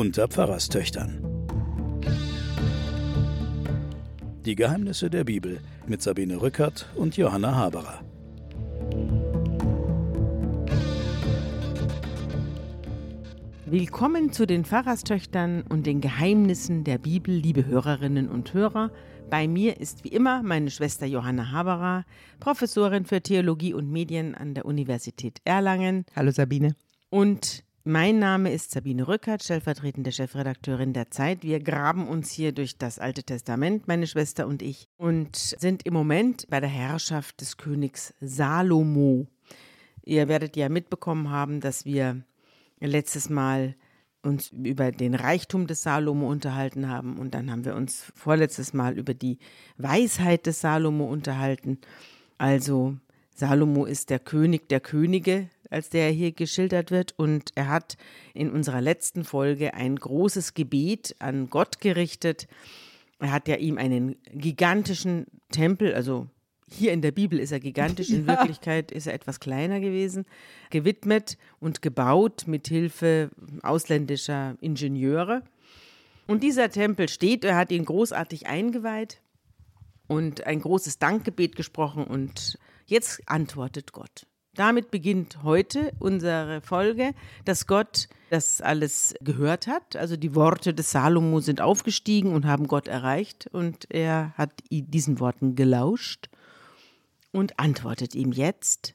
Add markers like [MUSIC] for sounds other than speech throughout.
unter Pfarrerstöchtern. Die Geheimnisse der Bibel mit Sabine Rückert und Johanna Haberer. Willkommen zu den Pfarrerstöchtern und den Geheimnissen der Bibel, liebe Hörerinnen und Hörer. Bei mir ist wie immer meine Schwester Johanna Haberer, Professorin für Theologie und Medien an der Universität Erlangen. Hallo Sabine. Und mein Name ist Sabine Rückert, stellvertretende Chefredakteurin der Zeit. Wir graben uns hier durch das Alte Testament, meine Schwester und ich, und sind im Moment bei der Herrschaft des Königs Salomo. Ihr werdet ja mitbekommen haben, dass wir letztes Mal uns über den Reichtum des Salomo unterhalten haben und dann haben wir uns vorletztes Mal über die Weisheit des Salomo unterhalten. Also Salomo ist der König der Könige, als der hier geschildert wird und er hat in unserer letzten Folge ein großes Gebet an Gott gerichtet. Er hat ja ihm einen gigantischen Tempel, also hier in der Bibel ist er gigantisch, in [LAUGHS] ja. Wirklichkeit ist er etwas kleiner gewesen, gewidmet und gebaut mit Hilfe ausländischer Ingenieure. Und dieser Tempel steht, er hat ihn großartig eingeweiht und ein großes Dankgebet gesprochen und jetzt antwortet Gott. Damit beginnt heute unsere Folge, dass Gott das alles gehört hat. Also die Worte des Salomo sind aufgestiegen und haben Gott erreicht und er hat diesen Worten gelauscht und antwortet ihm jetzt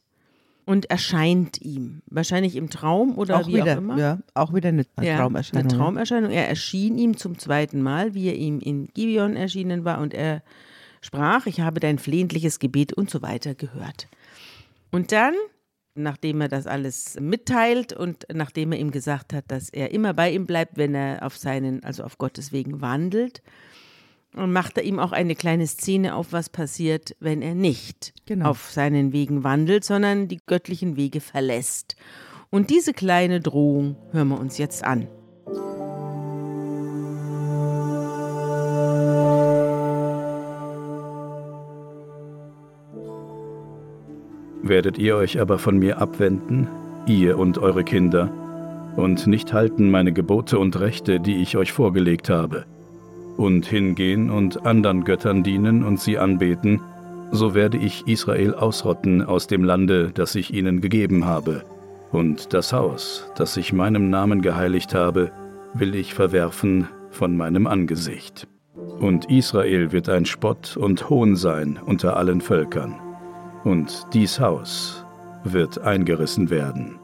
und erscheint ihm. Wahrscheinlich im Traum oder auch wie wieder, auch immer. Ja, auch wieder eine ja, Traumerscheinung. Eine Traumerscheinung. Er erschien ihm zum zweiten Mal, wie er ihm in Gibeon erschienen war und er sprach, ich habe dein flehentliches Gebet und so weiter gehört. Und dann, nachdem er das alles mitteilt und nachdem er ihm gesagt hat, dass er immer bei ihm bleibt, wenn er auf seinen, also auf Gottes Wegen wandelt, macht er ihm auch eine kleine Szene auf, was passiert, wenn er nicht genau. auf seinen Wegen wandelt, sondern die göttlichen Wege verlässt. Und diese kleine Drohung hören wir uns jetzt an. Werdet ihr euch aber von mir abwenden, ihr und eure Kinder, und nicht halten meine Gebote und Rechte, die ich euch vorgelegt habe, und hingehen und anderen Göttern dienen und sie anbeten, so werde ich Israel ausrotten aus dem Lande, das ich ihnen gegeben habe, und das Haus, das ich meinem Namen geheiligt habe, will ich verwerfen von meinem Angesicht. Und Israel wird ein Spott und Hohn sein unter allen Völkern, und dies Haus wird eingerissen werden.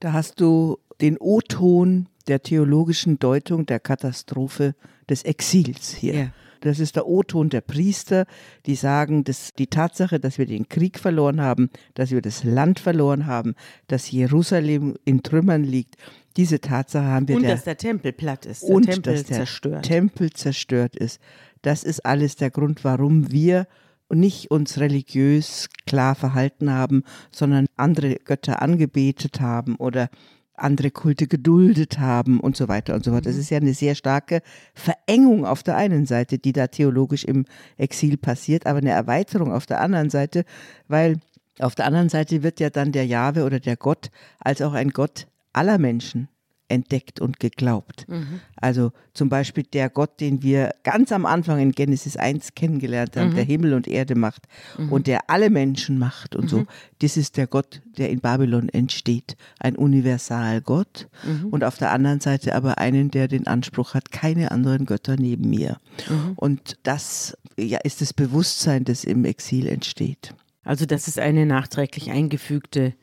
Da hast du den O-Ton der theologischen Deutung der Katastrophe des Exils hier. Ja. Das ist der O-Ton der Priester, die sagen, dass die Tatsache, dass wir den Krieg verloren haben, dass wir das Land verloren haben, dass Jerusalem in Trümmern liegt, diese Tatsache haben wir. Und der, dass der Tempel platt ist, der und Tempel dass der zerstört. Tempel zerstört ist. Das ist alles der Grund, warum wir nicht uns religiös klar verhalten haben, sondern andere Götter angebetet haben oder andere Kulte geduldet haben und so weiter und so fort. Das mhm. ist ja eine sehr starke Verengung auf der einen Seite, die da theologisch im Exil passiert, aber eine Erweiterung auf der anderen Seite, weil auf der anderen Seite wird ja dann der Jahwe oder der Gott als auch ein Gott aller Menschen entdeckt und geglaubt. Mhm. Also zum Beispiel der Gott, den wir ganz am Anfang in Genesis 1 kennengelernt haben, mhm. der Himmel und Erde macht mhm. und der alle Menschen macht und so. Mhm. Das ist der Gott, der in Babylon entsteht. Ein Universalgott mhm. und auf der anderen Seite aber einen, der den Anspruch hat, keine anderen Götter neben mir. Mhm. Und das ja, ist das Bewusstsein, das im Exil entsteht. Also das ist eine nachträglich eingefügte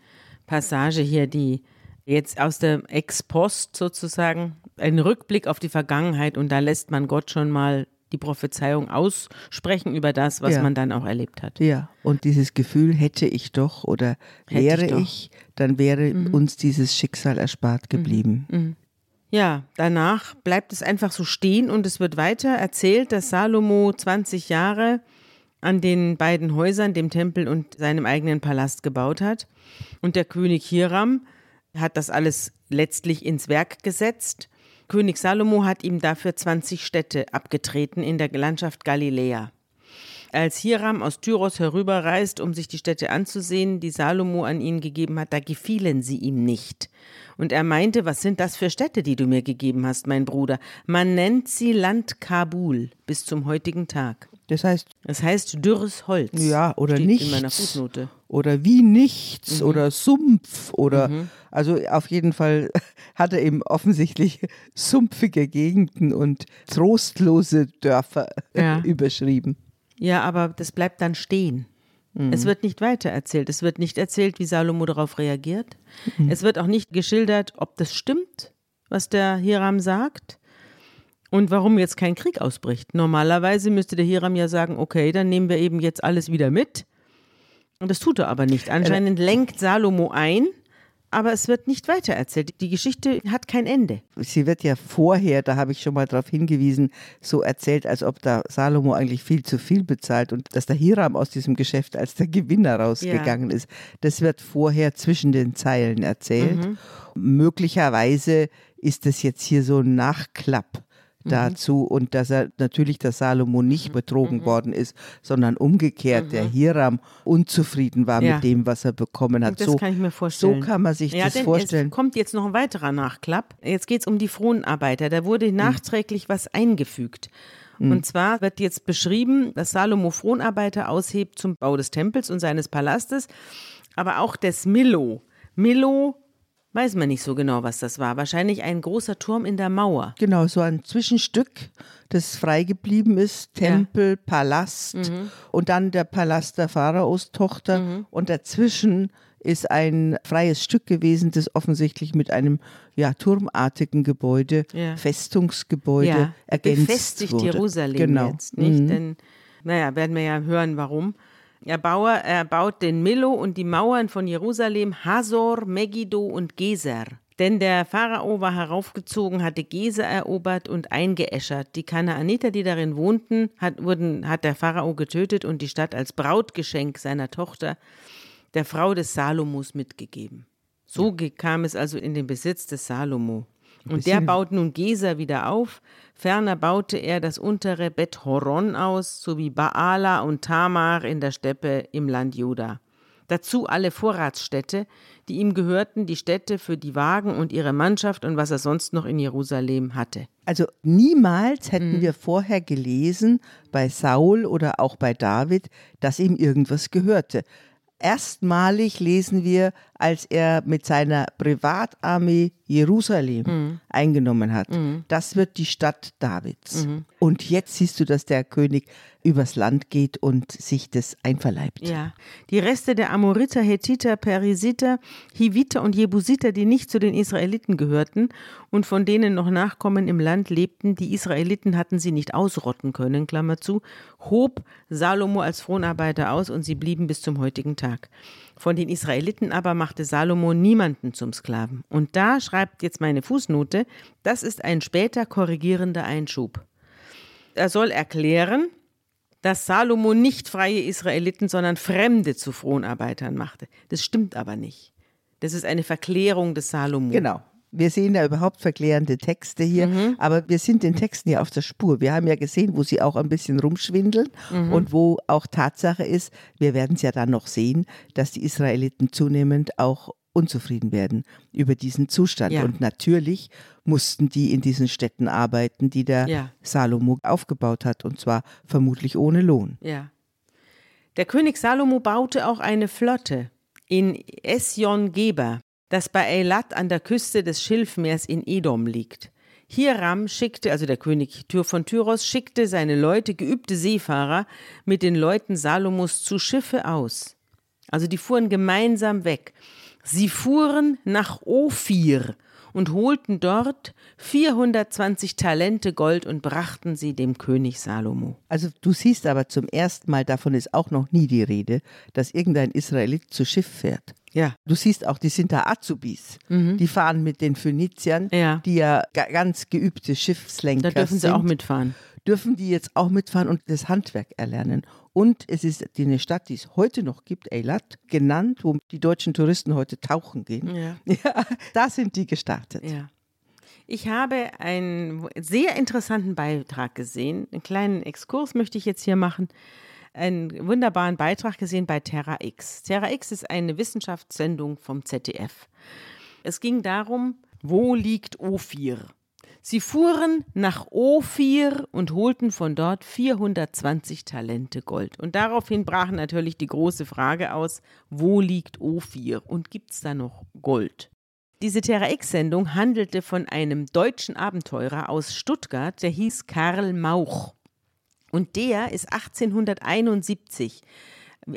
Passage hier, die Jetzt aus der Ex-Post sozusagen ein Rückblick auf die Vergangenheit und da lässt man Gott schon mal die Prophezeiung aussprechen über das, was ja. man dann auch erlebt hat. Ja, und dieses Gefühl hätte ich doch oder hätte wäre ich, ich, dann wäre mhm. uns dieses Schicksal erspart geblieben. Mhm. Mhm. Ja, danach bleibt es einfach so stehen und es wird weiter erzählt, dass Salomo 20 Jahre an den beiden Häusern, dem Tempel und seinem eigenen Palast gebaut hat. Und der König Hiram hat das alles letztlich ins Werk gesetzt. König Salomo hat ihm dafür 20 Städte abgetreten in der Landschaft Galiläa. als Hiram aus Tyros herüberreist, um sich die Städte anzusehen, die Salomo an ihn gegeben hat, da gefielen sie ihm nicht. Und er meinte, was sind das für Städte, die du mir gegeben hast, mein Bruder? Man nennt sie Land Kabul bis zum heutigen Tag. Das heißt, Das heißt dürres Holz. ja, oder nichts. in meiner Fußnote. Oder wie nichts Mhm. oder Sumpf oder also auf jeden Fall [LAUGHS] hat er eben offensichtlich sumpfige Gegenden und trostlose Dörfer [LAUGHS] Ja. überschrieben. Ja, aber das bleibt dann stehen. Mhm. Es wird nicht weiter erzählt. Es wird nicht erzählt, wie Salomo darauf reagiert. Mhm. Es wird auch nicht geschildert, ob das stimmt, was der Hiram sagt. Und warum jetzt kein Krieg ausbricht. Normalerweise müsste der Hiram ja sagen, okay, dann nehmen wir eben jetzt alles wieder mit. Und das tut er aber nicht. Anscheinend lenkt Salomo ein, aber es wird nicht weiter erzählt. Die Geschichte hat kein Ende. Sie wird ja vorher, da habe ich schon mal darauf hingewiesen, so erzählt, als ob da Salomo eigentlich viel zu viel bezahlt und dass der Hiram aus diesem Geschäft als der Gewinner rausgegangen ist. Das wird vorher zwischen den Zeilen erzählt. Möglicherweise ist das jetzt hier so ein Nachklapp dazu und dass er natürlich der Salomo nicht betrogen worden ist, sondern umgekehrt der Hiram unzufrieden war Ja. mit dem, was er bekommen hat. Das so, kann ich mir vorstellen. So kann man sich ja, das vorstellen. Es kommt jetzt noch ein weiterer Nachklapp. Jetzt geht es um die Fronarbeiter. Da wurde nachträglich was eingefügt. Und zwar wird jetzt beschrieben, dass Salomo Fronarbeiter aushebt zum Bau des Tempels und seines Palastes, aber auch des Milo. Milo weiß man nicht so genau, was das war. Wahrscheinlich ein großer Turm in der Mauer. Genau, so ein Zwischenstück, das frei geblieben ist. Tempel, Palast Mhm. und dann der Palast der Pharaos Tochter. Und dazwischen ist ein freies Stück gewesen, das offensichtlich mit einem ja, turmartigen Gebäude, Ja. Festungsgebäude ja, ergänzt befestigt wurde. Jerusalem genau. jetzt, nicht? Mhm. Denn, naja, werden wir ja hören, warum. Er, er baut den Milo und die Mauern von Jerusalem, Hazor, Megiddo und Geser. Denn der Pharao war heraufgezogen, hatte Geser erobert und eingeäschert. Die Kanaaniter, die darin wohnten, hat, wurden, hat der Pharao getötet und die Stadt als Brautgeschenk seiner Tochter, der Frau des Salomos, mitgegeben. So kam es also in den Besitz des Salomo. Und der baut nun Geser wieder auf. Ferner baute er das untere Bet Horon aus, sowie Baala und Tamar in der Steppe im Land Juda. Dazu alle Vorratsstädte, die ihm gehörten, die Städte für die Wagen und ihre Mannschaft und was er sonst noch in Jerusalem hatte. Also niemals Mhm. hätten wir vorher gelesen bei Saul oder auch bei David, dass ihm irgendwas gehörte. Erstmalig lesen wir, als er mit seiner Privatarmee Jerusalem Mhm. eingenommen hat. Das wird die Stadt Davids. Mhm. Und jetzt siehst du, dass der König übers Land geht und sich das einverleibt. Ja, die Reste der Amoriter, Hethiter, Perisiter, Hiviter und Jebusiter, die nicht zu den Israeliten gehörten und von denen noch Nachkommen im Land lebten, die Israeliten hatten sie nicht ausrotten können, Klammer zu, hob Salomo als Fronarbeiter aus und sie blieben bis zum heutigen Tag. Von den Israeliten aber machte Salomo niemanden zum Sklaven. Und da schreibt jetzt meine Fußnote, das ist ein später korrigierender Einschub. Er soll erklären, dass Salomo nicht freie Israeliten, sondern Fremde zu Fronarbeitern machte. Das stimmt aber nicht. Das ist eine Verklärung des Salomo. Genau. Wir sehen ja überhaupt verklärende Texte hier, Mhm. aber wir sind den Texten ja auf der Spur. Wir haben ja gesehen, wo sie auch ein bisschen rumschwindeln Mhm. und wo auch Tatsache ist, wir werden es ja dann noch sehen, dass die Israeliten zunehmend auch unzufrieden werden über diesen Zustand. Ja. Und natürlich mussten die in diesen Städten arbeiten, die der Ja. Salomo aufgebaut hat, und zwar vermutlich ohne Lohn. Ja. Der König Salomo baute auch eine Flotte in Esjon-Geber, das bei Eilat an der Küste des Schilfmeers in Edom liegt. Hiram schickte, also der König Tyr von Tyros, schickte seine Leute, geübte Seefahrer, mit den Leuten Salomos zu Schiffe aus. Also die fuhren gemeinsam weg. Sie fuhren nach Ophir und holten dort 420 Talente Gold und brachten sie dem König Salomo. Also du siehst aber zum ersten Mal, davon ist auch noch nie die Rede, dass irgendein Israelit zu Schiff fährt. Ja. Du siehst auch, die sind da Azubis. Die fahren mit den Phöniziern, Mhm. Ja. die ja ga- ganz geübte Schiffslenker Da dürfen sie sind. auch mitfahren. Dürfen die jetzt auch mitfahren und das Handwerk erlernen. Und es ist die eine Stadt, die es heute noch gibt, Eilat, genannt, wo die deutschen Touristen heute tauchen gehen. Ja. [LAUGHS] Ja, da sind die gestartet. Ja. Ich habe einen sehr interessanten Beitrag gesehen. Einen kleinen Exkurs möchte ich jetzt hier machen. einen wunderbaren Beitrag gesehen bei Terra X. Terra X ist eine Wissenschaftssendung vom ZDF. Es ging darum, wo liegt Ophir? Sie fuhren nach Ophir und holten von dort 420 Talente Gold. Und daraufhin brach natürlich die große Frage aus, wo liegt Ophir und gibt es da noch Gold? Diese Terra X-Sendung handelte von einem deutschen Abenteurer aus Stuttgart, der hieß Karl Mauch. Und der ist 1871,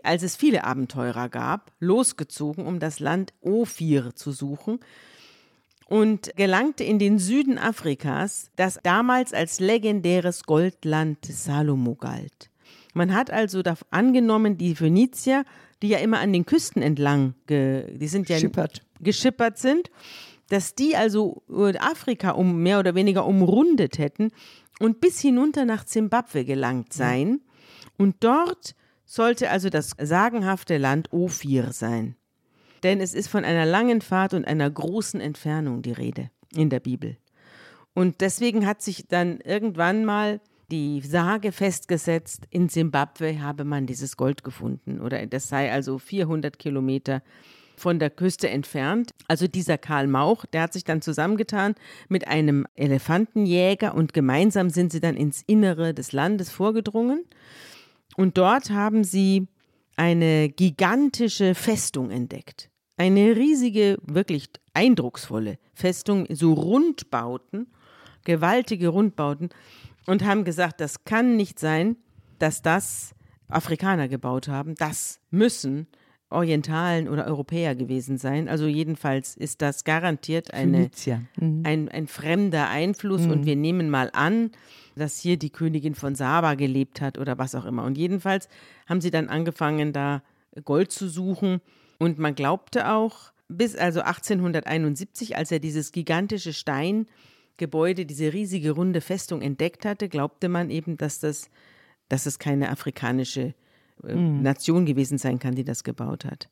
als es viele Abenteurer gab, losgezogen, um das Land Ophir zu suchen und gelangte in den Süden Afrikas, das damals als legendäres Goldland Salomo galt. Man hat also angenommen, die Phönizier, die ja immer an den Küsten entlang, die sind ja Schippert. geschippert sind, dass die also Afrika um mehr oder weniger umrundet hätten und bis hinunter nach Zimbabwe gelangt seien. Und dort sollte also das sagenhafte Land Ophir sein denn es ist von einer langen Fahrt und einer großen Entfernung die Rede in der Bibel. Und deswegen hat sich dann irgendwann mal die Sage festgesetzt, in Simbabwe habe man dieses Gold gefunden oder das sei also 400 Kilometer von der Küste entfernt. Also dieser Karl Mauch, der hat sich dann zusammengetan mit einem Elefantenjäger und gemeinsam sind sie dann ins Innere des Landes vorgedrungen. Und dort haben sie eine gigantische Festung entdeckt eine riesige, wirklich eindrucksvolle Festung, so Rundbauten, gewaltige Rundbauten, und haben gesagt, das kann nicht sein, dass das Afrikaner gebaut haben. Das müssen Orientalen oder Europäer gewesen sein. Also jedenfalls ist das garantiert eine, mhm. ein, ein fremder Einfluss mhm. und wir nehmen mal an, dass hier die Königin von Saba gelebt hat oder was auch immer. Und jedenfalls haben sie dann angefangen, da Gold zu suchen und man glaubte auch, bis also 1871, als er dieses gigantische Steingebäude, diese riesige runde Festung entdeckt hatte, glaubte man eben, dass das, dass es keine afrikanische mhm. Nation gewesen sein kann, die das gebaut hat.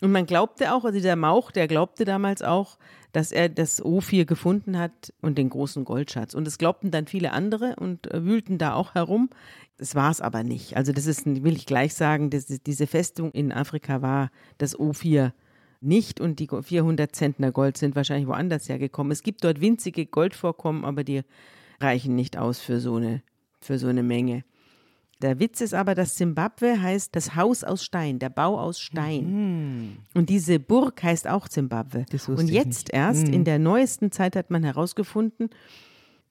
Und man glaubte auch, also dieser Mauch, der glaubte damals auch, dass er das Ophir gefunden hat und den großen Goldschatz. Und es glaubten dann viele andere und äh, wühlten da auch herum. Das war es aber nicht. Also das ist, will ich gleich sagen, das, diese Festung in Afrika war das Ophir nicht und die 400 Zentner Gold sind wahrscheinlich woanders hergekommen. Es gibt dort winzige Goldvorkommen, aber die reichen nicht aus für so eine, für so eine Menge. Der Witz ist aber, dass Zimbabwe heißt das Haus aus Stein, der Bau aus Stein. Mhm. Und diese Burg heißt auch Zimbabwe. Und jetzt erst, mhm. in der neuesten Zeit hat man herausgefunden,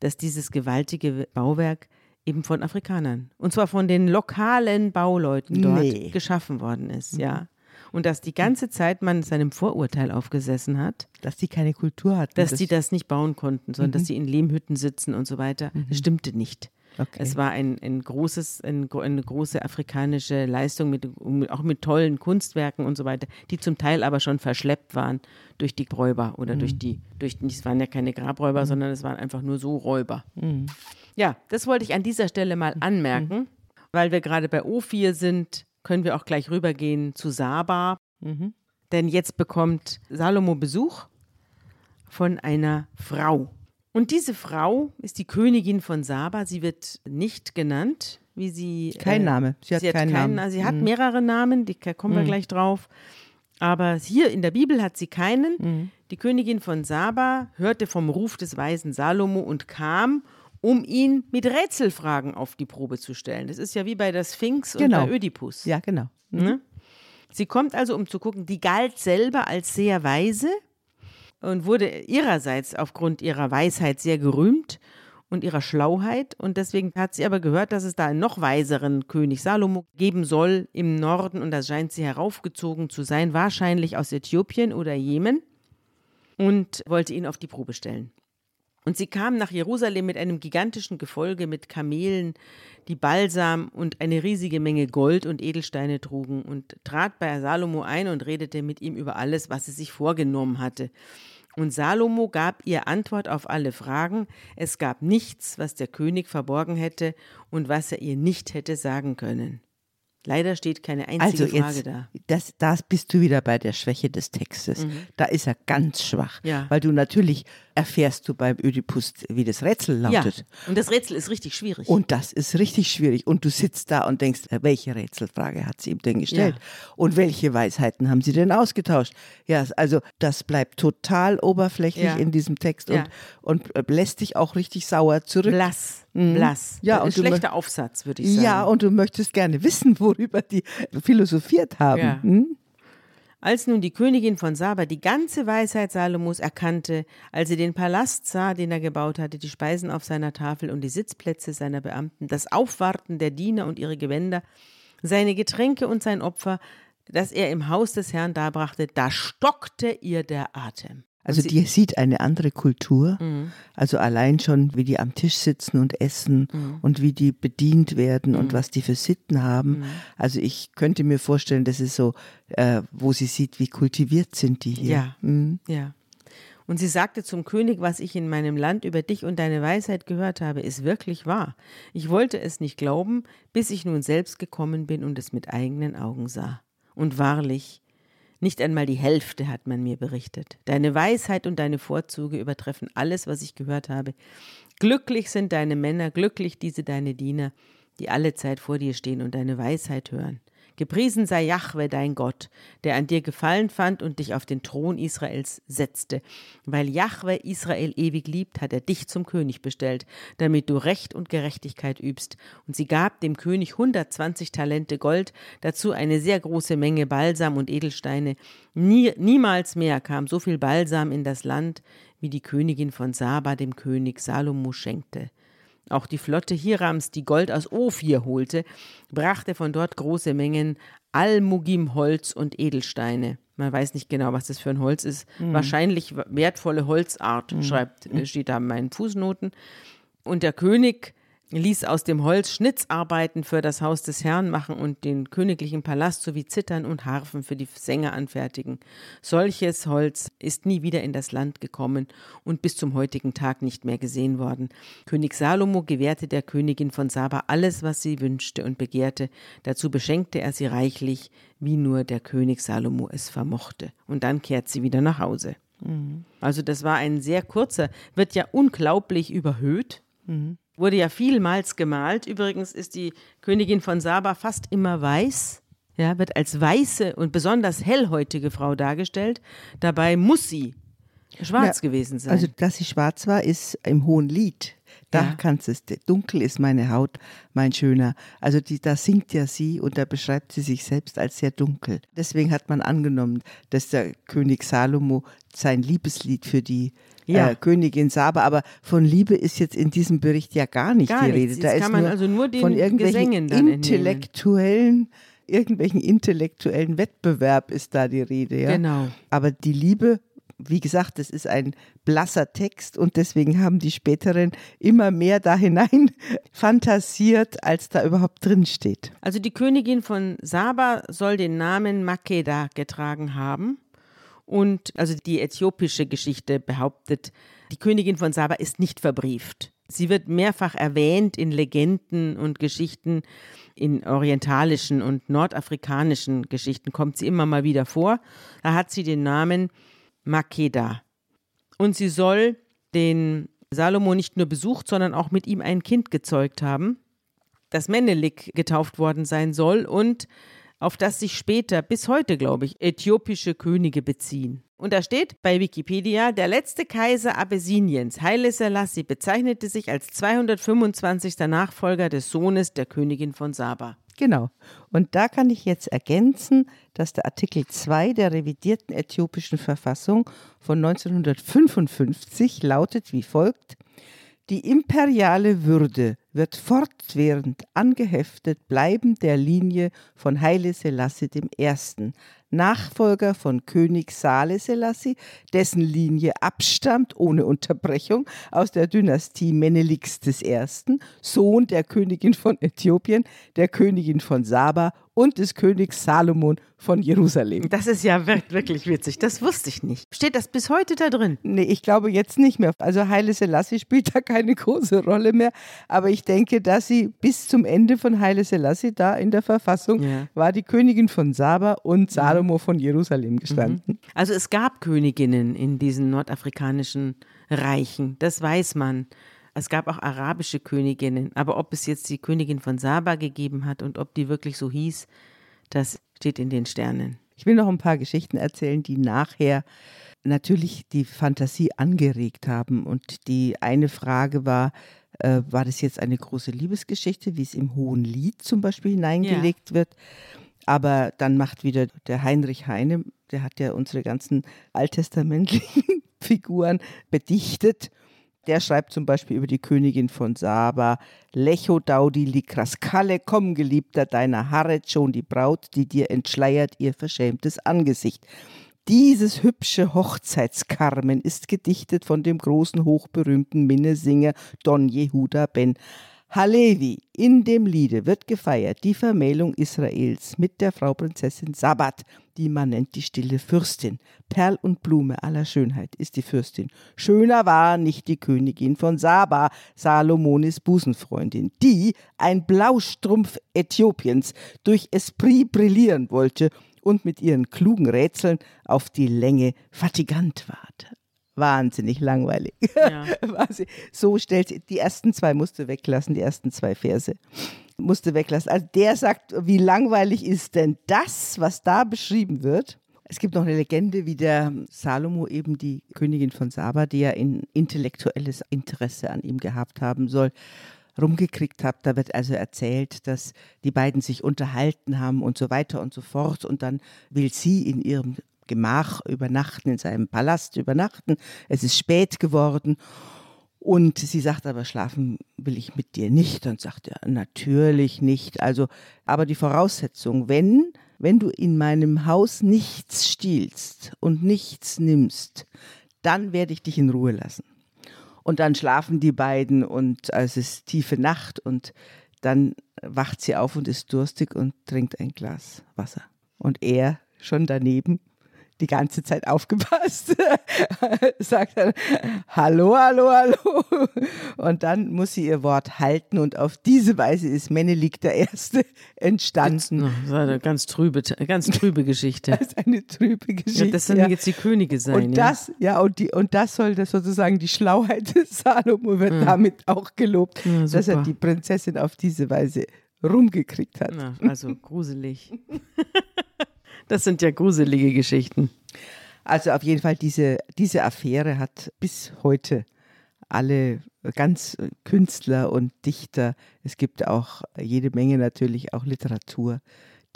dass dieses gewaltige Bauwerk eben von Afrikanern und zwar von den lokalen Bauleuten dort nee. geschaffen worden ist, mhm. ja. Und dass die ganze Zeit man seinem Vorurteil aufgesessen hat. Dass die keine Kultur hatten. Dass das die das nicht bauen konnten, sondern dass sie mhm. in Lehmhütten sitzen und so weiter. Das mhm. stimmte nicht. Okay. Es war ein, ein großes, ein, eine große afrikanische Leistung, mit, auch mit tollen Kunstwerken und so weiter, die zum Teil aber schon verschleppt waren durch die Räuber oder mhm. durch die, durch, es waren ja keine Grabräuber, mhm. sondern es waren einfach nur so Räuber. Mhm. Ja, das wollte ich an dieser Stelle mal mhm. anmerken, weil wir gerade bei O4 sind, können wir auch gleich rübergehen zu Saba. Mhm. Denn jetzt bekommt Salomo Besuch von einer Frau. Und diese Frau ist die Königin von Saba. Sie wird nicht genannt, wie sie. Kein äh, Name. Sie hat, sie hat keinen, keinen Namen. Sie hat mhm. mehrere Namen, die kommen wir mhm. gleich drauf. Aber hier in der Bibel hat sie keinen. Mhm. Die Königin von Saba hörte vom Ruf des weisen Salomo und kam, um ihn mit Rätselfragen auf die Probe zu stellen. Das ist ja wie bei der Sphinx genau. und bei Ödipus. Ja, genau. Ne? Sie kommt also, um zu gucken, die galt selber als sehr weise und wurde ihrerseits aufgrund ihrer Weisheit sehr gerühmt und ihrer Schlauheit. Und deswegen hat sie aber gehört, dass es da einen noch weiseren König Salomo geben soll im Norden. Und da scheint sie heraufgezogen zu sein, wahrscheinlich aus Äthiopien oder Jemen. Und wollte ihn auf die Probe stellen. Und sie kam nach Jerusalem mit einem gigantischen Gefolge mit Kamelen, die Balsam und eine riesige Menge Gold und Edelsteine trugen und trat bei Salomo ein und redete mit ihm über alles, was sie sich vorgenommen hatte. Und Salomo gab ihr Antwort auf alle Fragen. Es gab nichts, was der König verborgen hätte und was er ihr nicht hätte sagen können. Leider steht keine einzige also Frage da. Das, das bist du wieder bei der Schwäche des Textes. Mhm. Da ist er ganz schwach, ja. weil du natürlich erfährst du beim Ödipus, wie das Rätsel lautet. Ja. Und das Rätsel ist richtig schwierig. Und das ist richtig schwierig. Und du sitzt da und denkst, welche Rätselfrage hat sie ihm denn gestellt? Ja. Und welche Weisheiten haben sie denn ausgetauscht? Ja, also das bleibt total oberflächlich ja. in diesem Text und, und äh, lässt dich auch richtig sauer zurück. Blass. Mhm. Blass. Ja, und schlechter Aufsatz, würde ich sagen. Ja, und du möchtest gerne wissen, worüber die philosophiert haben. Ja. Hm? Als nun die Königin von Saba die ganze Weisheit Salomos erkannte, als sie den Palast sah, den er gebaut hatte, die Speisen auf seiner Tafel und die Sitzplätze seiner Beamten, das Aufwarten der Diener und ihre Gewänder, seine Getränke und sein Opfer, das er im Haus des Herrn darbrachte, da stockte ihr der Atem. Also die sieht eine andere Kultur. Mhm. Also allein schon, wie die am Tisch sitzen und essen mhm. und wie die bedient werden mhm. und was die für Sitten haben. Mhm. Also ich könnte mir vorstellen, das ist so, äh, wo sie sieht, wie kultiviert sind die hier. Ja, mhm. ja. Und sie sagte zum König, was ich in meinem Land über dich und deine Weisheit gehört habe, ist wirklich wahr. Ich wollte es nicht glauben, bis ich nun selbst gekommen bin und es mit eigenen Augen sah. Und wahrlich, nicht einmal die Hälfte hat man mir berichtet. Deine Weisheit und deine Vorzüge übertreffen alles, was ich gehört habe. Glücklich sind deine Männer, glücklich diese deine Diener, die alle Zeit vor dir stehen und deine Weisheit hören. Gepriesen sei Jahwe, dein Gott, der an dir Gefallen fand und dich auf den Thron Israels setzte. Weil Jahwe Israel ewig liebt, hat er dich zum König bestellt, damit du Recht und Gerechtigkeit übst. Und sie gab dem König 120 Talente Gold, dazu eine sehr große Menge Balsam und Edelsteine. Nie, niemals mehr kam so viel Balsam in das Land, wie die Königin von Saba dem König Salomo schenkte. Auch die Flotte Hirams, die Gold aus Ophir holte, brachte von dort große Mengen Almugim-Holz und Edelsteine. Man weiß nicht genau, was das für ein Holz ist. Mhm. Wahrscheinlich wertvolle Holzart, mhm. schreibt, mhm. steht da in meinen Fußnoten. Und der König ließ aus dem Holz Schnitzarbeiten für das Haus des Herrn machen und den königlichen Palast sowie Zittern und Harfen für die Sänger anfertigen. Solches Holz ist nie wieder in das Land gekommen und bis zum heutigen Tag nicht mehr gesehen worden. König Salomo gewährte der Königin von Saba alles, was sie wünschte und begehrte. Dazu beschenkte er sie reichlich, wie nur der König Salomo es vermochte. Und dann kehrt sie wieder nach Hause. Mhm. Also das war ein sehr kurzer, wird ja unglaublich überhöht. Mhm wurde ja vielmals gemalt. Übrigens ist die Königin von Saba fast immer weiß, ja, wird als weiße und besonders hellhäutige Frau dargestellt. Dabei muss sie schwarz ja, gewesen sein. Also, dass sie schwarz war, ist im Hohen Lied. Da ja. kannst es, dunkel ist meine Haut, mein Schöner. Also die, da singt ja sie und da beschreibt sie sich selbst als sehr dunkel. Deswegen hat man angenommen, dass der König Salomo sein Liebeslied für die ja. äh, Königin Saba, aber von Liebe ist jetzt in diesem Bericht ja gar nicht gar die Rede. Da ist nur also nur von irgendwelchen intellektuellen irgendwelchen intellektuellen Wettbewerb ist da die Rede, ja. Genau. Aber die Liebe wie gesagt, das ist ein blasser Text und deswegen haben die späteren immer mehr da hinein [LAUGHS] fantasiert, als da überhaupt drin steht. Also die Königin von Saba soll den Namen Makeda getragen haben. Und also die äthiopische Geschichte behauptet, die Königin von Saba ist nicht verbrieft. Sie wird mehrfach erwähnt in Legenden und Geschichten, in orientalischen und nordafrikanischen Geschichten kommt sie immer mal wieder vor. Da hat sie den Namen Makeda. Und sie soll den Salomo nicht nur besucht, sondern auch mit ihm ein Kind gezeugt haben, das Menelik getauft worden sein soll und auf das sich später, bis heute glaube ich, äthiopische Könige beziehen. Und da steht bei Wikipedia, der letzte Kaiser Abessiniens, Haile Selassie, bezeichnete sich als 225. Nachfolger des Sohnes der Königin von Saba. Genau. Und da kann ich jetzt ergänzen, dass der Artikel 2 der revidierten äthiopischen Verfassung von 1955 lautet wie folgt: Die imperiale Würde wird fortwährend angeheftet bleiben der Linie von Haile Selassie I., Nachfolger von König Saleh Selassie, dessen Linie abstammt ohne Unterbrechung aus der Dynastie Meneliks I., Sohn der Königin von Äthiopien, der Königin von Saba und des Königs Salomon von Jerusalem. Das ist ja wirklich witzig. Das wusste ich nicht. Steht das bis heute da drin? Nee, ich glaube jetzt nicht mehr. Also Haile Selassie spielt da keine große Rolle mehr. Aber ich denke, dass sie bis zum Ende von Haile Selassie da in der Verfassung ja. war die Königin von Saba und Salomo von Jerusalem gestanden. Mhm. Also es gab Königinnen in diesen nordafrikanischen reichen. Das weiß man. Es gab auch arabische Königinnen, aber ob es jetzt die Königin von Saba gegeben hat und ob die wirklich so hieß, das steht in den Sternen. Ich will noch ein paar Geschichten erzählen, die nachher natürlich die Fantasie angeregt haben. Und die eine Frage war, äh, war das jetzt eine große Liebesgeschichte, wie es im Hohen Lied zum Beispiel hineingelegt ja. wird? Aber dann macht wieder der Heinrich Heine, der hat ja unsere ganzen alttestamentlichen [LAUGHS] Figuren bedichtet. Der schreibt zum Beispiel über die Königin von Saba, Lecho Daudi Likraskalle, komm, Geliebter, deiner Harret schon die Braut, die dir entschleiert ihr verschämtes Angesicht. Dieses hübsche Hochzeitskarmen ist gedichtet von dem großen, hochberühmten Minnesinger Don Jehuda ben Halevi. In dem Liede wird gefeiert die Vermählung Israels mit der Frau Prinzessin Sabbat, die man nennt die stille Fürstin. Perl und Blume aller Schönheit ist die Fürstin. Schöner war nicht die Königin von Saba, Salomonis Busenfreundin, die, ein Blaustrumpf Äthiopiens, durch Esprit brillieren wollte und mit ihren klugen Rätseln auf die Länge fatigant ward wahnsinnig langweilig. Ja. [LAUGHS] so stellt sie, die ersten zwei musste weglassen, die ersten zwei Verse musste weglassen. Also der sagt, wie langweilig ist denn das, was da beschrieben wird? Es gibt noch eine Legende, wie der Salomo eben die Königin von Saba, die ja ein intellektuelles Interesse an ihm gehabt haben soll, rumgekriegt hat. Da wird also erzählt, dass die beiden sich unterhalten haben und so weiter und so fort. Und dann will sie in ihrem Gemach übernachten, in seinem Palast übernachten. Es ist spät geworden. Und sie sagt aber, schlafen will ich mit dir nicht. Und sagt er, natürlich nicht. Also, aber die Voraussetzung, wenn, wenn du in meinem Haus nichts stiehlst und nichts nimmst, dann werde ich dich in Ruhe lassen. Und dann schlafen die beiden und es ist tiefe Nacht und dann wacht sie auf und ist durstig und trinkt ein Glas Wasser. Und er schon daneben die ganze Zeit aufgepasst, [LAUGHS] sagt dann Hallo, hallo, hallo. Und dann muss sie ihr Wort halten und auf diese Weise ist Menelik der Erste entstanden. Das war eine ganz trübe, ganz trübe Geschichte. [LAUGHS] Das ist eine trübe Geschichte. Ja, das sollen ja. jetzt die Könige sein. Und das, ja, und, die, und das soll das sozusagen die Schlauheit des Salomo wird ja. damit auch gelobt, dass er die Prinzessin auf diese Weise rumgekriegt hat. Na, also gruselig. [LAUGHS] Das sind ja gruselige Geschichten. Also auf jeden Fall, diese, diese Affäre hat bis heute alle ganz Künstler und Dichter, es gibt auch jede Menge natürlich auch Literatur,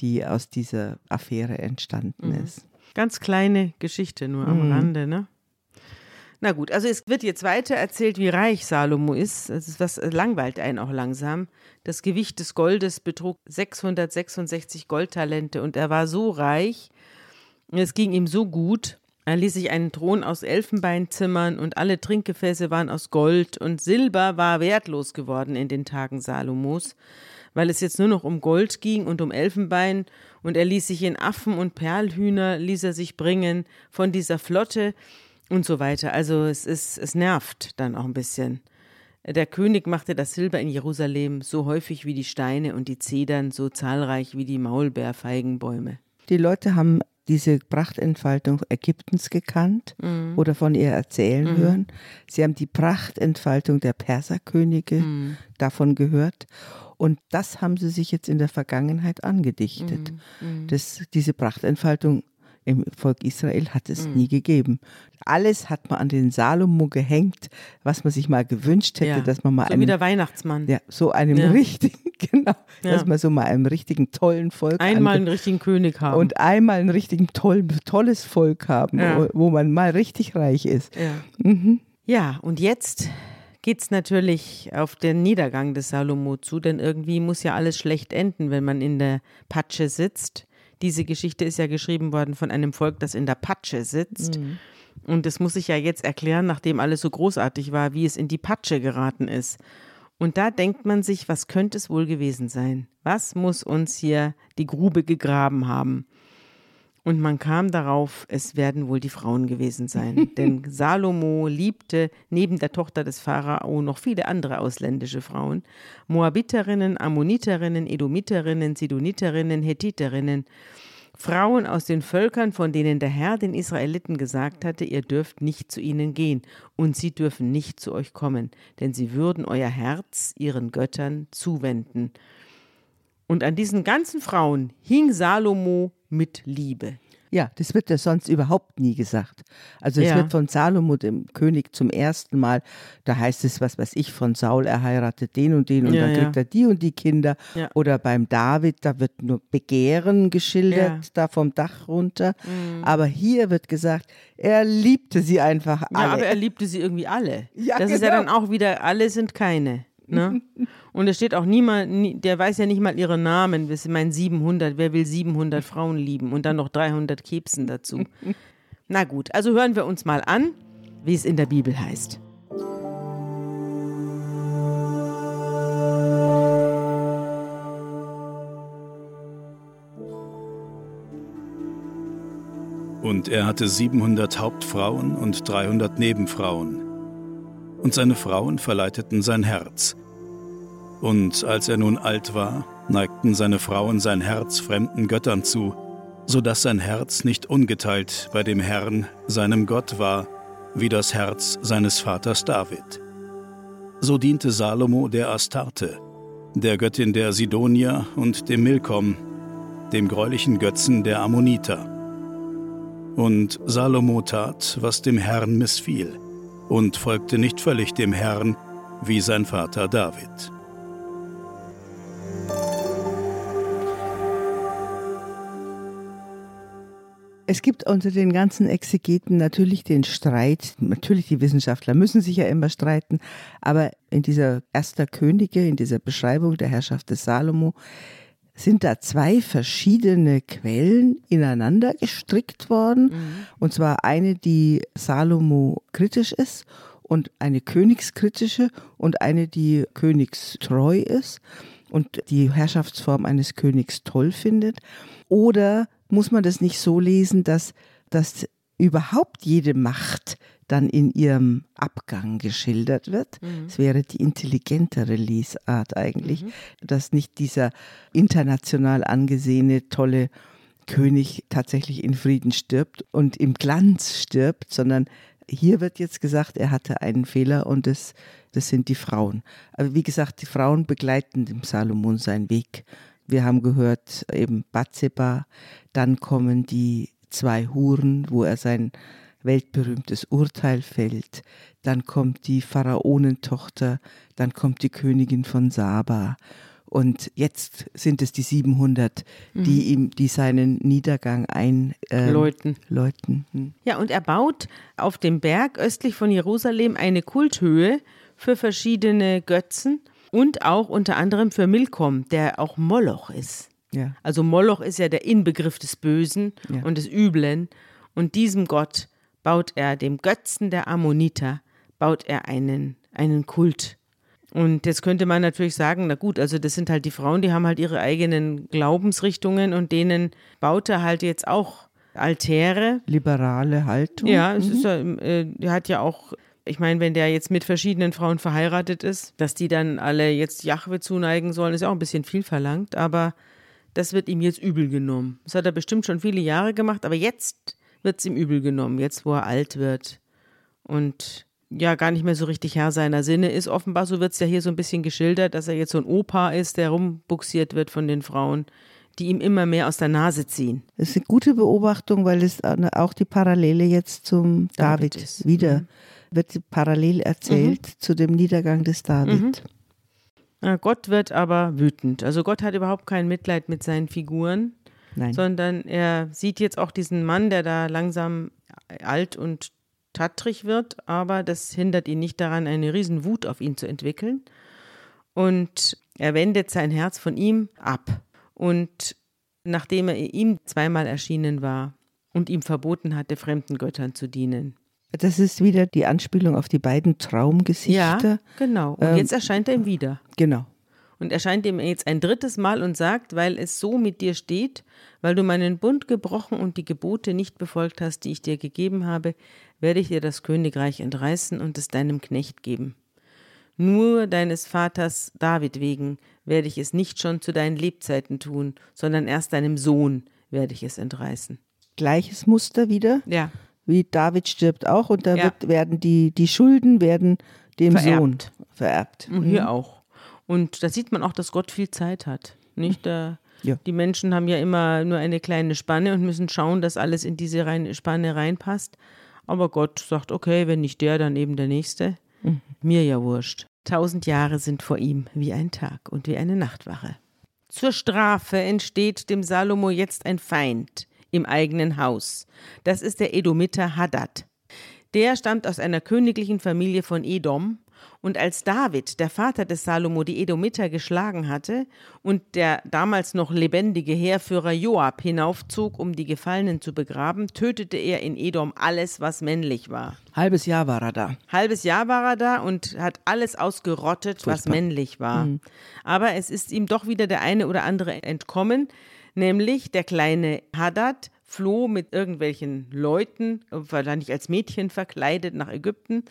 die aus dieser Affäre entstanden mhm. ist. Ganz kleine Geschichte nur am mhm. Rande, ne? Na gut, also es wird jetzt weiter erzählt, wie reich Salomo ist. Das ist was langweilt einen auch langsam. Das Gewicht des Goldes betrug 666 Goldtalente und er war so reich, es ging ihm so gut. Er ließ sich einen Thron aus Elfenbein zimmern und alle Trinkgefäße waren aus Gold und Silber war wertlos geworden in den Tagen Salomos, weil es jetzt nur noch um Gold ging und um Elfenbein und er ließ sich in Affen und Perlhühner ließ er sich bringen von dieser Flotte, und so weiter. Also es ist, es nervt dann auch ein bisschen. Der König machte das Silber in Jerusalem so häufig wie die Steine und die Zedern so zahlreich wie die Maulbeerfeigenbäume. Die Leute haben diese Prachtentfaltung Ägyptens gekannt mhm. oder von ihr erzählen mhm. hören. Sie haben die Prachtentfaltung der Perserkönige mhm. davon gehört. Und das haben sie sich jetzt in der Vergangenheit angedichtet. Mhm. Mhm. Das, diese Prachtentfaltung im Volk Israel hat es mhm. nie gegeben. Alles hat man an den Salomo gehängt, was man sich mal gewünscht hätte, ja. dass man mal so einem, wie der Weihnachtsmann. Ja, so einem ja. richtigen, [LAUGHS] genau, ja. dass man so mal einem richtigen tollen Volk einmal einen richtigen König haben und einmal ein richtig toll, tolles Volk haben, wo, wo, man mal richtig reich ist. Ja, mhm. ja und jetzt geht es natürlich auf den Niedergang des Salomo zu, denn irgendwie muss ja alles schlecht enden, wenn man in der Patsche sitzt. Diese Geschichte ist ja geschrieben worden von einem Volk, das in der Patsche sitzt. Mhm. Und das muss ich ja jetzt erklären, nachdem alles so großartig war, wie es in die Patsche geraten ist. Und da denkt man sich, was könnte es wohl gewesen sein? Was muss uns hier die Grube gegraben haben? Und man kam darauf, es werden wohl die Frauen gewesen sein. [LAUGHS] Denn Salomo liebte neben der Tochter des Pharao noch viele andere ausländische Frauen. Moabiterinnen, Ammoniterinnen, Edomiterinnen, Sidoniterinnen, Hethiterinnen. Frauen aus den Völkern, von denen der Herr den Israeliten gesagt hatte, ihr dürft nicht zu ihnen gehen und sie dürfen nicht zu euch kommen, denn sie würden euer Herz ihren Göttern zuwenden. Und an diesen ganzen Frauen hing Salomo mit Liebe. Ja, das wird ja sonst überhaupt nie gesagt. Also es Ja. wird von Salomo, dem König, zum ersten Mal, da heißt es, was weiß ich, von Saul, er heiratet den und den und Ja, dann ja. kriegt er die und die Kinder. Oder beim David, da wird nur Begehren geschildert. Mhm. da vom Dach runter. Aber hier wird gesagt, er liebte sie einfach alle. Ja, aber er liebte sie irgendwie alle. Ja, das ist ja genau. dann auch wieder, alle sind keine. Ne? [LAUGHS] Und es steht auch niemand, nie, der weiß ja nicht mal ihre Namen. Das sind mein 700, wer will 700 [LAUGHS] Frauen lieben? Und dann noch 300 Kebsen dazu. [LAUGHS] Na gut, also hören wir uns mal an, wie es in der Bibel heißt. Und er hatte 700 Hauptfrauen und 300 Nebenfrauen. Und seine Frauen verleiteten sein Herz. Und als er nun alt war, neigten seine Frauen sein Herz fremden Göttern zu, so dass sein Herz nicht ungeteilt bei dem Herrn, seinem Gott war, wie das Herz seines Vaters David. So diente Salomo der Astarte, der Göttin der Sidonier und dem Milkom, dem greulichen Götzen der Ammoniter. Und Salomo tat, was dem Herrn missfiel, und folgte nicht völlig dem Herrn, wie sein Vater David. Es gibt unter den ganzen Exegeten natürlich den Streit. Natürlich, die Wissenschaftler müssen sich ja immer streiten. Aber in dieser Erster Könige, in dieser Beschreibung der Herrschaft des Salomo, sind da zwei verschiedene Quellen ineinander gestrickt worden. Und zwar eine, die Salomo kritisch ist und eine königskritische und eine, die königstreu ist und die Herrschaftsform eines Königs toll findet. Oder muss man das nicht so lesen, dass, dass überhaupt jede Macht dann in ihrem Abgang geschildert wird. Es wäre die intelligentere Lesart eigentlich, dass nicht dieser international angesehene, tolle König tatsächlich in Frieden stirbt und im Glanz stirbt, sondern hier wird jetzt gesagt, er hatte einen Fehler und das, das sind die Frauen. Aber wie gesagt, die Frauen begleiten dem Salomon seinen Weg. Wir haben gehört, eben Bathseba, dann kommen die zwei Huren, wo er sein weltberühmtes Urteil fällt, dann kommt die Pharaonentochter, dann kommt die Königin von Saba. Und jetzt sind es die 700, die ihm, die seinen Niedergang ein ähm, Läuten. läuten. Hm. Ja, und er baut auf dem Berg östlich von Jerusalem eine Kulthöhe für verschiedene Götzen und auch unter anderem für Milkom, der auch Moloch ist. Ja. Also Moloch ist ja der Inbegriff des Bösen Ja. und des Üblen. Und diesem Gott baut er, dem Götzen der Ammoniter, baut er einen, einen Kult. Und jetzt könnte man natürlich sagen, na gut, also das sind halt die Frauen, die haben halt ihre eigenen Glaubensrichtungen und denen baut er halt jetzt auch Altäre. Liberale Haltung. Ja, es ist äh, er hat ja auch, ich meine, wenn der jetzt mit verschiedenen Frauen verheiratet ist, dass die dann alle jetzt Jahwe zuneigen sollen, ist ja auch ein bisschen viel verlangt, aber das wird ihm jetzt übel genommen. Das hat er bestimmt schon viele Jahre gemacht, aber jetzt wird es ihm übel genommen, jetzt wo er alt wird und ja gar nicht mehr so richtig Herr seiner Sinne ist. Offenbar, so wird es ja hier so ein bisschen geschildert, dass er jetzt so ein Opa ist, der rumbuxiert wird von den Frauen, die ihm immer mehr aus der Nase ziehen. Das ist eine gute Beobachtung, weil es auch die Parallele jetzt zum David David, ist. wieder wird parallel erzählt zu dem Niedergang des David. Ja, Gott wird aber wütend. Also Gott hat überhaupt kein Mitleid mit seinen Figuren, Nein. sondern er sieht jetzt auch diesen Mann, der da langsam alt und tattrig wird, aber das hindert ihn nicht daran, eine riesen Wut auf ihn zu entwickeln. Und er wendet sein Herz von ihm ab. Und nachdem er ihm zweimal erschienen war und ihm verboten hatte, fremden Göttern zu dienen. Das ist wieder die Anspielung auf die beiden Traumgesichter. Ja, genau. Und Ähm, jetzt erscheint er ihm wieder. Genau. Und erscheint ihm jetzt ein drittes Mal und sagt, weil es so mit dir steht, weil du meinen Bund gebrochen und die Gebote nicht befolgt hast, die ich dir gegeben habe, werde ich dir das Königreich entreißen und es deinem Knecht geben. Nur deines Vaters David wegen werde ich es nicht schon zu deinen Lebzeiten tun, sondern erst deinem Sohn werde ich es entreißen. Gleiches Muster wieder. Ja. Wie David stirbt auch und da Ja. wird, werden die, die Schulden werden dem Vererbt. Sohn vererbt. Und hier auch. Und da sieht man auch, dass Gott viel Zeit hat. Nicht? Da, Ja. Die Menschen haben ja immer nur eine kleine Spanne und müssen schauen, dass alles in diese rein, Spanne reinpasst. Aber Gott sagt, okay, wenn nicht der, dann eben der Nächste. Mir ja wurscht. Tausend Jahre sind vor ihm wie ein Tag und wie eine Nachtwache. Zur Strafe entsteht dem Salomo jetzt ein Feind im eigenen Haus. Das ist der Edomiter Hadad. Der stammt aus einer königlichen Familie von Edom. Und als David, der Vater des Salomo, die Edomiter geschlagen hatte und der damals noch lebendige Heerführer Joab hinaufzog, um die Gefallenen zu begraben, tötete er in Edom alles, was männlich war. Halbes Jahr war er da. Halbes Jahr war er da und hat alles ausgerottet, was Furchtbar. männlich war. Aber es ist ihm doch wieder der eine oder andere entkommen, nämlich der kleine Hadad floh mit irgendwelchen Leuten, wahrscheinlich als Mädchen verkleidet, nach Ägypten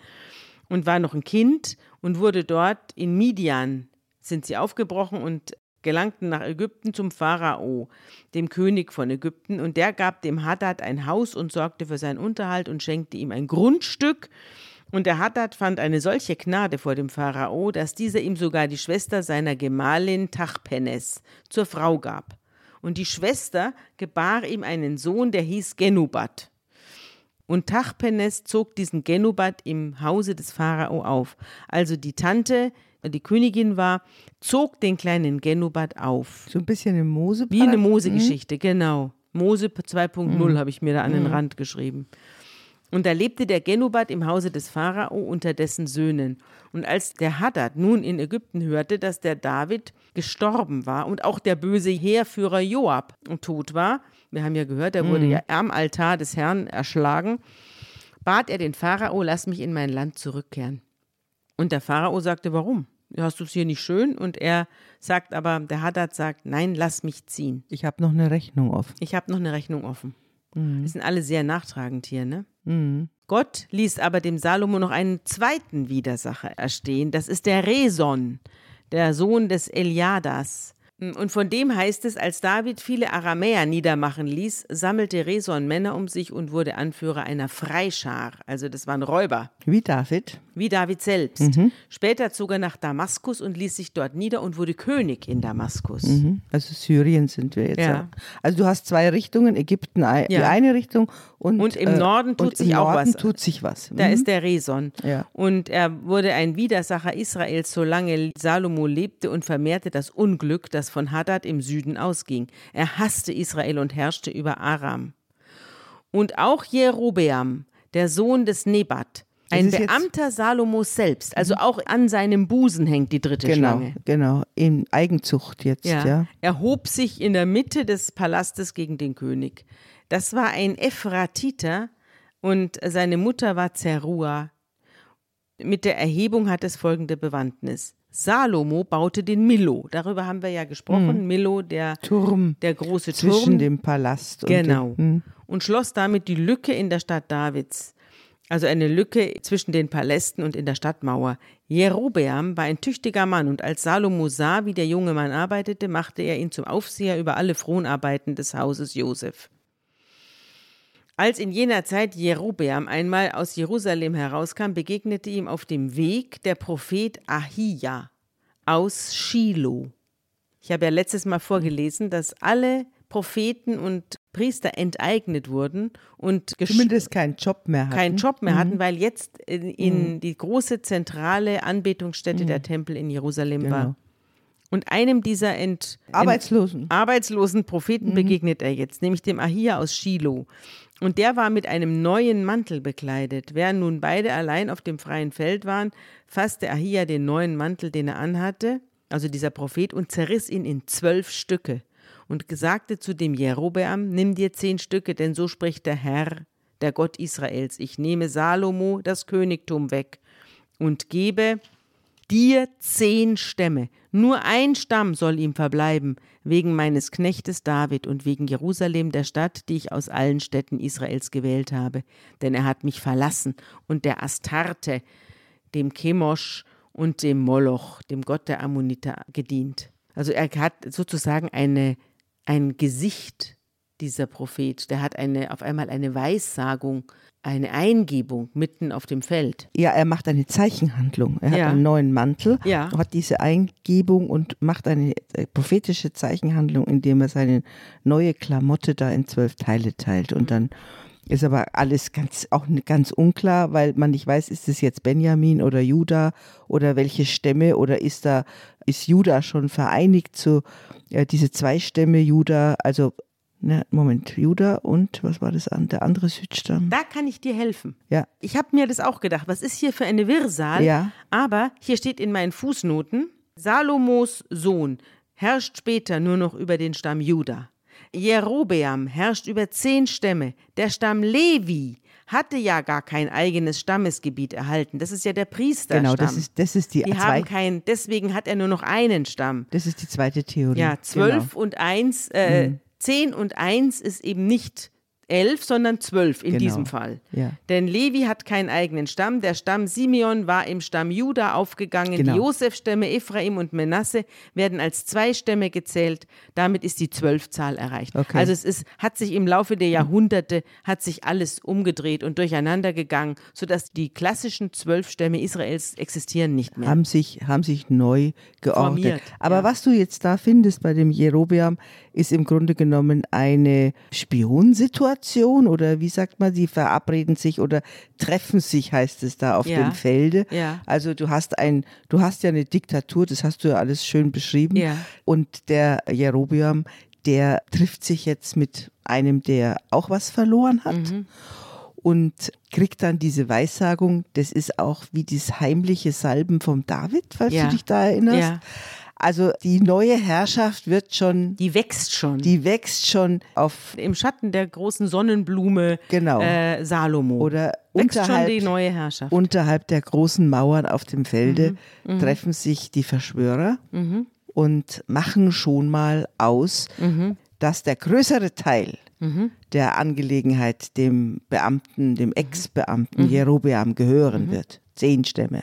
und war noch ein Kind und wurde dort in Midian, sind sie aufgebrochen und gelangten nach Ägypten zum Pharao, dem König von Ägypten, und der gab dem Hadad ein Haus und sorgte für seinen Unterhalt und schenkte ihm ein Grundstück. Und der Hadad fand eine solche Gnade vor dem Pharao, dass dieser ihm sogar die Schwester seiner Gemahlin Tachpenes zur Frau gab. Und die Schwester gebar ihm einen Sohn, der hieß Genubat. Und Tachpenes zog diesen Genubat im Hause des Pharao auf. Also die Tante, die Königin war, zog den kleinen Genubat auf. So ein bisschen im Mose. Wie eine Mose-Geschichte, genau. Mose 2.0 habe ich mir da an den Rand geschrieben. Und da lebte der Genubat im Hause des Pharao unter dessen Söhnen. Und als der Hadad nun in Ägypten hörte, dass der David gestorben war und auch der böse Heerführer Joab tot war, wir haben ja gehört, er wurde ja am Altar des Herrn erschlagen, bat er den Pharao, lass mich in mein Land zurückkehren. Und der Pharao sagte, warum? Hast du es hier nicht schön? Und er sagt aber, der Hadad sagt, nein, lass mich ziehen. Ich habe noch eine Rechnung offen. Ich habe noch eine Rechnung offen. Wir sind alle sehr nachtragend hier, ne? Gott ließ aber dem Salomo noch einen zweiten Widersacher erstehen. Das ist der Reson, der Sohn des Eliadas. Und von dem heißt es, als David viele Aramäer niedermachen ließ, sammelte Reson Männer um sich und wurde Anführer einer Freischar. Also das waren Räuber, Wie David. wie David selbst. Später zog er nach Damaskus und ließ sich dort nieder und wurde König in Damaskus. Mhm. Also Syrien sind wir jetzt. Ja. Ja. Also du hast zwei Richtungen, Ägypten die Ja. eine Richtung und, Und im Norden tut sich auch Norden was. tut sich was. Da Mhm. ist der Reson. Ja. Und er wurde ein Widersacher Israels, solange Salomo lebte und vermehrte das Unglück, das von Hadad im Süden ausging. Er hasste Israel und herrschte über Aram. Und auch Jerobeam, der Sohn des Nebat, ein Das Beamter Salomos selbst, also auch an seinem Busen hängt die dritte genau, Schlange. genau, in Eigenzucht jetzt, ja. Ja. Er hob sich in der Mitte des Palastes gegen den König. Das war ein Ephratiter und seine Mutter war Zerua. Mit der Erhebung hat es folgende Bewandtnis. Salomo baute den Milo. Darüber haben wir ja gesprochen. Milo, der, Turm der große Hm. zwischen Turm. dem Palast und Genau. dem, hm. Und schloss damit die Lücke in der Stadt Davids. Also eine Lücke zwischen den Palästen und in der Stadtmauer. Jerobeam war ein tüchtiger Mann und als Salomo sah, wie der junge Mann arbeitete, machte er ihn zum Aufseher über alle Fronarbeiten des Hauses Josef. Als in jener Zeit Jerobeam einmal aus Jerusalem herauskam, begegnete ihm auf dem Weg der Prophet Ahia aus Shiloh. Ich habe ja letztes Mal vorgelesen, dass alle Propheten und Priester enteignet wurden und zumindest keinen Job mehr hatten. keinen Job Mhm. mehr hatten, weil jetzt in, in die große zentrale Anbetungsstätte der Tempel in Jerusalem war. Mhm. Genau. Und einem dieser ent, Arbeitslosen. ent, arbeitslosen Propheten Mhm. begegnet er jetzt, nämlich dem Ahia aus Shiloh. Und der war mit einem neuen Mantel bekleidet. Während nun beide allein auf dem freien Feld waren, fasste Ahia den neuen Mantel, den er anhatte, also dieser Prophet, und zerriss ihn in zwölf Stücke und sagte zu dem Jerobeam, nimm dir zehn Stücke, denn so spricht der Herr, der Gott Israels, ich nehme Salomo das Königtum weg und gebe dir zehn Stämme. Nur ein Stamm soll ihm verbleiben, wegen meines Knechtes David und wegen Jerusalem, der Stadt, die ich aus allen Städten Israels gewählt habe. Denn er hat mich verlassen und der Astarte, dem Chemosh und dem Moloch, dem Gott der Ammoniter, gedient. Also er hat sozusagen eine, ein Gesicht dieser Prophet. Der hat eine, auf einmal eine Weissagung, eine Eingebung mitten auf dem Feld. Ja, er macht eine Zeichenhandlung. Er Ja. hat einen neuen Mantel, Ja. hat diese Eingebung und macht eine äh, prophetische Zeichenhandlung, indem er seine neue Klamotte da in zwölf Teile teilt. Und dann ist aber alles ganz auch ganz unklar, weil man nicht weiß, ist es jetzt Benjamin oder Juda oder welche Stämme oder ist da ist Juda schon vereinigt zu äh, diese zwei Stämme Juda, also ne, Moment, Juda und was war das an der andere Südstamm? Da kann ich dir helfen. Ja, Ich habe mir das auch gedacht. Was ist hier für eine Wirrsal? Ja. Aber hier steht in meinen Fußnoten: Salomos Sohn herrscht später nur noch über den Stamm Juda. Jerobeam herrscht über zehn Stämme. Der Stamm Levi hatte ja gar kein eigenes Stammesgebiet erhalten. Das ist ja der Priesterstamm. genau, das ist das ist die, Die haben kein, deswegen hat er nur noch einen Stamm. das ist die zweite Theorie. Ja, Genau. zwölf und eins, äh, zehn und eins ist eben nicht elf, sondern zwölf in Genau. diesem Fall. Ja. Denn Levi hat keinen eigenen Stamm. Der Stamm Simeon war im Stamm Juda aufgegangen. Genau. Die Josef-Stämme Ephraim und Menasse werden als zwei Stämme gezählt. Damit ist die Zwölfzahl erreicht. Okay. Also es ist, hat sich im Laufe der Jahrhunderte hat sich alles umgedreht und durcheinander gegangen, sodass die klassischen zwölf Stämme Israels existieren nicht mehr. haben sich, haben sich neu geordnet. Formiert, Aber ja. was du jetzt da findest bei dem Jerobeam, ist im Grunde genommen eine Spionsituation oder wie sagt man, sie verabreden sich oder treffen sich, heißt es da auf Ja. dem Felde. Ja. Also du hast ein, du hast ja eine Diktatur, das hast du ja alles schön beschrieben. Ja. Und der Jerobeam, der trifft sich jetzt mit einem, der auch was verloren hat Mhm. und kriegt dann diese Weissagung. Das ist auch wie das heimliche Salben vom David, falls Ja. du dich da erinnerst. Ja. Also die neue Herrschaft wird schon, Die wächst schon. die wächst schon auf Im Schatten der großen Sonnenblume Genau. äh, Salomo. oder wächst schon unterhalb, die neue Herrschaft. unterhalb der großen Mauern auf dem Felde Mhm. treffen sich die Verschwörer und machen schon mal aus, Mhm. dass der größere Teil der Angelegenheit dem Beamten, Mhm. dem Ex-Beamten Jerobeam gehören wird. Zehn Stämme.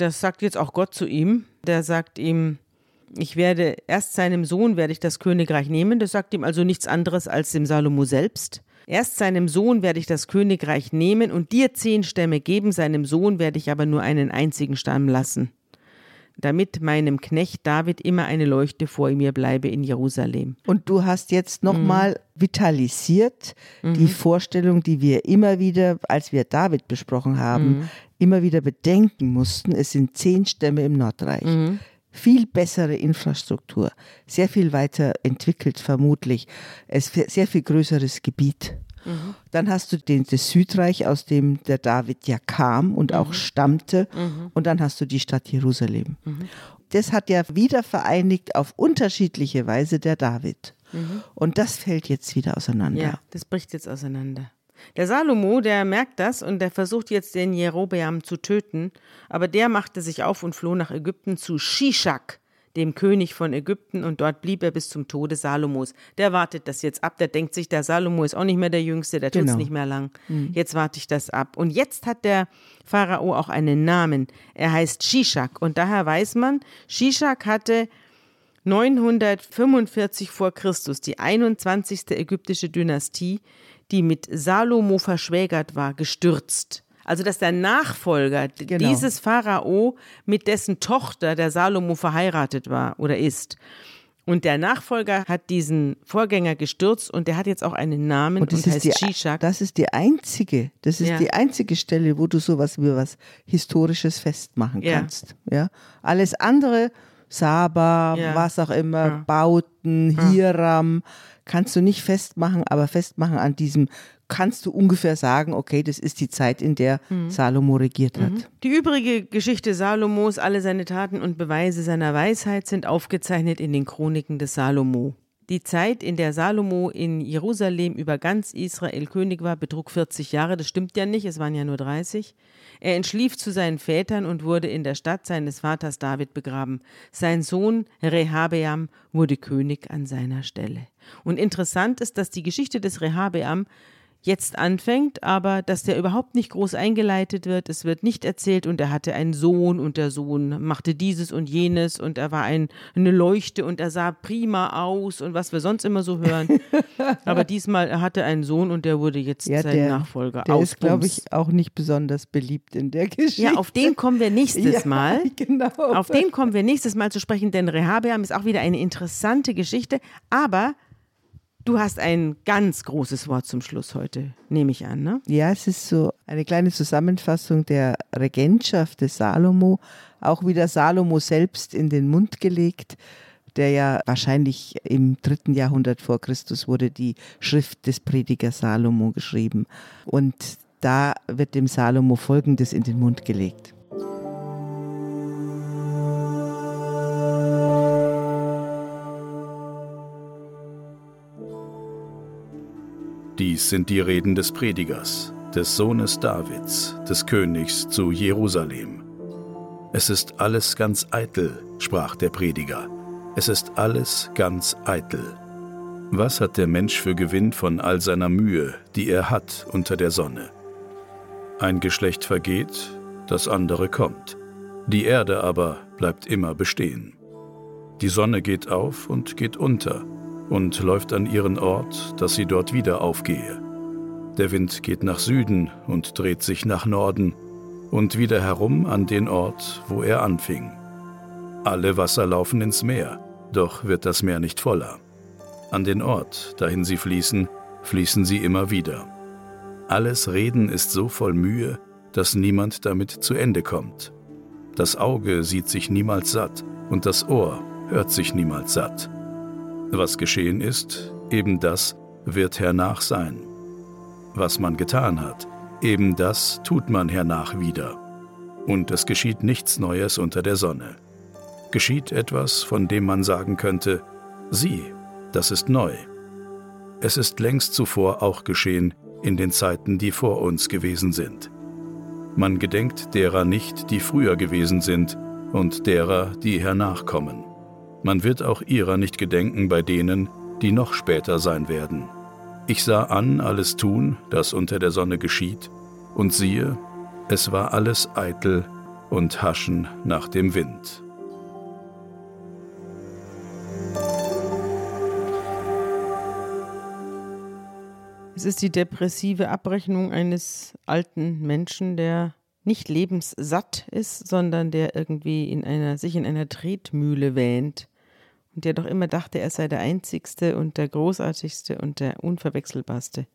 Das sagt jetzt auch Gott zu ihm. Der sagt ihm, ich werde erst seinem Sohn werde ich das Königreich nehmen. Das sagt ihm also nichts anderes als dem Salomo selbst. Erst seinem Sohn werde ich das Königreich nehmen und dir zehn Stämme geben, seinem Sohn werde ich aber nur einen einzigen Stamm lassen, damit meinem Knecht David immer eine Leuchte vor mir bleibe in Jerusalem. Und du hast jetzt nochmal Mhm. vitalisiert die Vorstellung, die wir immer wieder, als wir David besprochen haben, Mhm. Immer wieder bedenken mussten. Es sind zehn Stämme im Nordreich. Mhm. Viel bessere Infrastruktur, sehr viel weiter entwickelt vermutlich, es sehr viel größeres Gebiet. Mhm. Dann hast du den, das Südreich, aus dem der David ja kam und Mhm. auch stammte. Und dann hast du die Stadt Jerusalem. Mhm. Das hat ja wieder vereinigt auf unterschiedliche Weise der David. Mhm. Und das fällt jetzt wieder auseinander. Ja, das bricht jetzt auseinander. Der Salomo, der merkt das und der versucht jetzt den Jerobeam zu töten, aber der machte sich auf und floh nach Ägypten zu Shishak, dem König von Ägypten, und dort blieb er bis zum Tode Salomos. Der wartet das jetzt ab, der denkt sich, der Salomo ist auch nicht mehr der Jüngste, der tut's Genau. nicht mehr lang. Jetzt warte ich das ab. Und jetzt hat der Pharao auch einen Namen. Er heißt Shishak und daher weiß man, Shishak hatte 945 vor Christus die 21. ägyptische Dynastie, die mit Salomo verschwägert war, gestürzt. Also dass der Nachfolger Genau. dieses Pharao mit dessen Tochter der Salomo verheiratet war oder ist. Und der Nachfolger hat diesen Vorgänger gestürzt und der hat jetzt auch einen Namen und, Und das ist, heißt die, Shishak. das ist die einzige, das ist Ja. die einzige Stelle, wo du sowas wie was Historisches festmachen Ja. kannst. Ja? Alles andere, Saba, Ja. was auch immer. Bauten, Hiram, kannst du nicht festmachen, aber festmachen an diesem kannst du ungefähr sagen, okay, das ist die Zeit, in der Mhm. Salomo regiert hat. Die übrige Geschichte Salomos, alle seine Taten und Beweise seiner Weisheit sind aufgezeichnet in den Chroniken des Salomo. Die Zeit, in der Salomo in Jerusalem über ganz Israel König war, betrug 40 Jahre. Das stimmt ja nicht, es waren ja nur 30. Er entschlief zu seinen Vätern und wurde in der Stadt seines Vaters David begraben. Sein Sohn Rehabeam wurde König an seiner Stelle. Und interessant ist, dass die Geschichte des Rehabeam jetzt anfängt, aber dass der überhaupt nicht groß eingeleitet wird. Es wird nicht erzählt und er hatte einen Sohn und der Sohn machte dieses und jenes und er war ein, eine Leuchte und er sah prima aus und was wir sonst immer so hören. [LAUGHS] aber diesmal er hatte einen Sohn und der wurde jetzt ja, sein der, Nachfolger. Der ist, glaube ich, auch nicht besonders beliebt in der Geschichte. Ja, auf den kommen wir [LAUGHS] nächstes ja, Mal. [LAUGHS] Genau. Auf den kommen wir nächstes Mal zu sprechen, denn Rehabeam ist auch wieder eine interessante Geschichte, aber Du hast ein ganz großes Wort zum Schluss heute, nehme ich an, ne? Ja, es ist so eine kleine Zusammenfassung der Regentschaft des Salomo, auch wieder Salomo selbst in den Mund gelegt, der ja wahrscheinlich im dritten Jahrhundert vor Christus wurde die Schrift des Predigers Salomo geschrieben. Und da wird dem Salomo Folgendes in den Mund gelegt. Dies sind die Reden des Predigers, des Sohnes Davids, des Königs zu Jerusalem. Es ist alles ganz eitel, sprach der Prediger. Es ist alles ganz eitel. Was hat der Mensch für Gewinn von all seiner Mühe, die er hat unter der Sonne? Ein Geschlecht vergeht, das andere kommt. Die Erde aber bleibt immer bestehen. Die Sonne geht auf und geht unter, und läuft an ihren Ort, dass sie dort wieder aufgehe. Der Wind geht nach Süden und dreht sich nach Norden und wieder herum an den Ort, wo er anfing. Alle Wasser laufen ins Meer, doch wird das Meer nicht voller. An den Ort, dahin sie fließen, fließen sie immer wieder. Alles Reden ist so voll Mühe, dass niemand damit zu Ende kommt. Das Auge sieht sich niemals satt und das Ohr hört sich niemals satt. Was geschehen ist, eben das wird hernach sein. Was man getan hat, eben das tut man hernach wieder. Und es geschieht nichts Neues unter der Sonne. Geschieht etwas, von dem man sagen könnte, sieh, das ist neu. Es ist längst zuvor auch geschehen in den Zeiten, die vor uns gewesen sind. Man gedenkt derer nicht, die früher gewesen sind, und derer, die hernach kommen. Man wird auch ihrer nicht gedenken bei denen, die noch später sein werden. Ich sah an alles tun, das unter der Sonne geschieht, und siehe, es war alles eitel und Haschen nach dem Wind. Es ist die depressive Abrechnung eines alten Menschen, der nicht lebenssatt ist, sondern der irgendwie in einer, sich in einer Tretmühle wähnt und der doch immer dachte, er sei der Einzigste und der Großartigste und der Unverwechselbarste.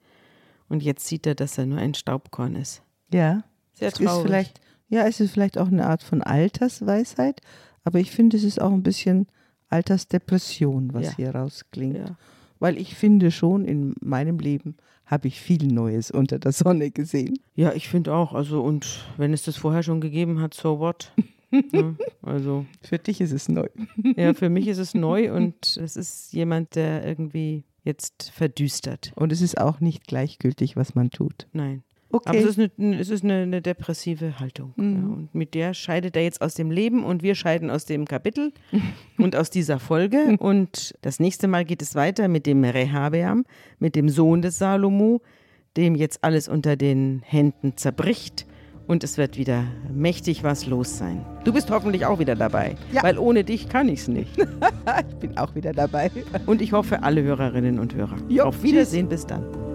Und jetzt sieht er, dass er nur ein Staubkorn ist. Ja. Sehr traurig. Ist vielleicht, ja, es ist vielleicht auch eine Art von Altersweisheit, aber ich finde, es ist auch ein bisschen Altersdepression, was ja. hier rausklingt. Ja. Weil ich finde schon, in meinem Leben habe ich viel Neues unter der Sonne gesehen. Ja, ich finde auch. Also, und wenn es das vorher schon gegeben hat, so what? [LAUGHS] Ja, also für dich ist es neu. [LAUGHS] Ja, für mich ist es neu und es ist jemand, der irgendwie jetzt verdüstert. Und es ist auch nicht gleichgültig, was man tut. Nein. Okay. Aber es ist eine, es ist eine, eine depressive Haltung. Mhm. Ja, und mit der scheidet er jetzt aus dem Leben und wir scheiden aus dem Kapitel [LAUGHS] und aus dieser Folge. Und das nächste Mal geht es weiter mit dem Rehabeam, mit dem Sohn des Salomo, dem jetzt alles unter den Händen zerbricht und es wird wieder mächtig was los sein. Du bist hoffentlich auch wieder dabei, ja. weil ohne dich kann ich es nicht. [LAUGHS] ich bin auch wieder dabei. Und ich hoffe, alle Hörerinnen und Hörer. Jo, Auf Wiedersehen, tschüss. bis dann.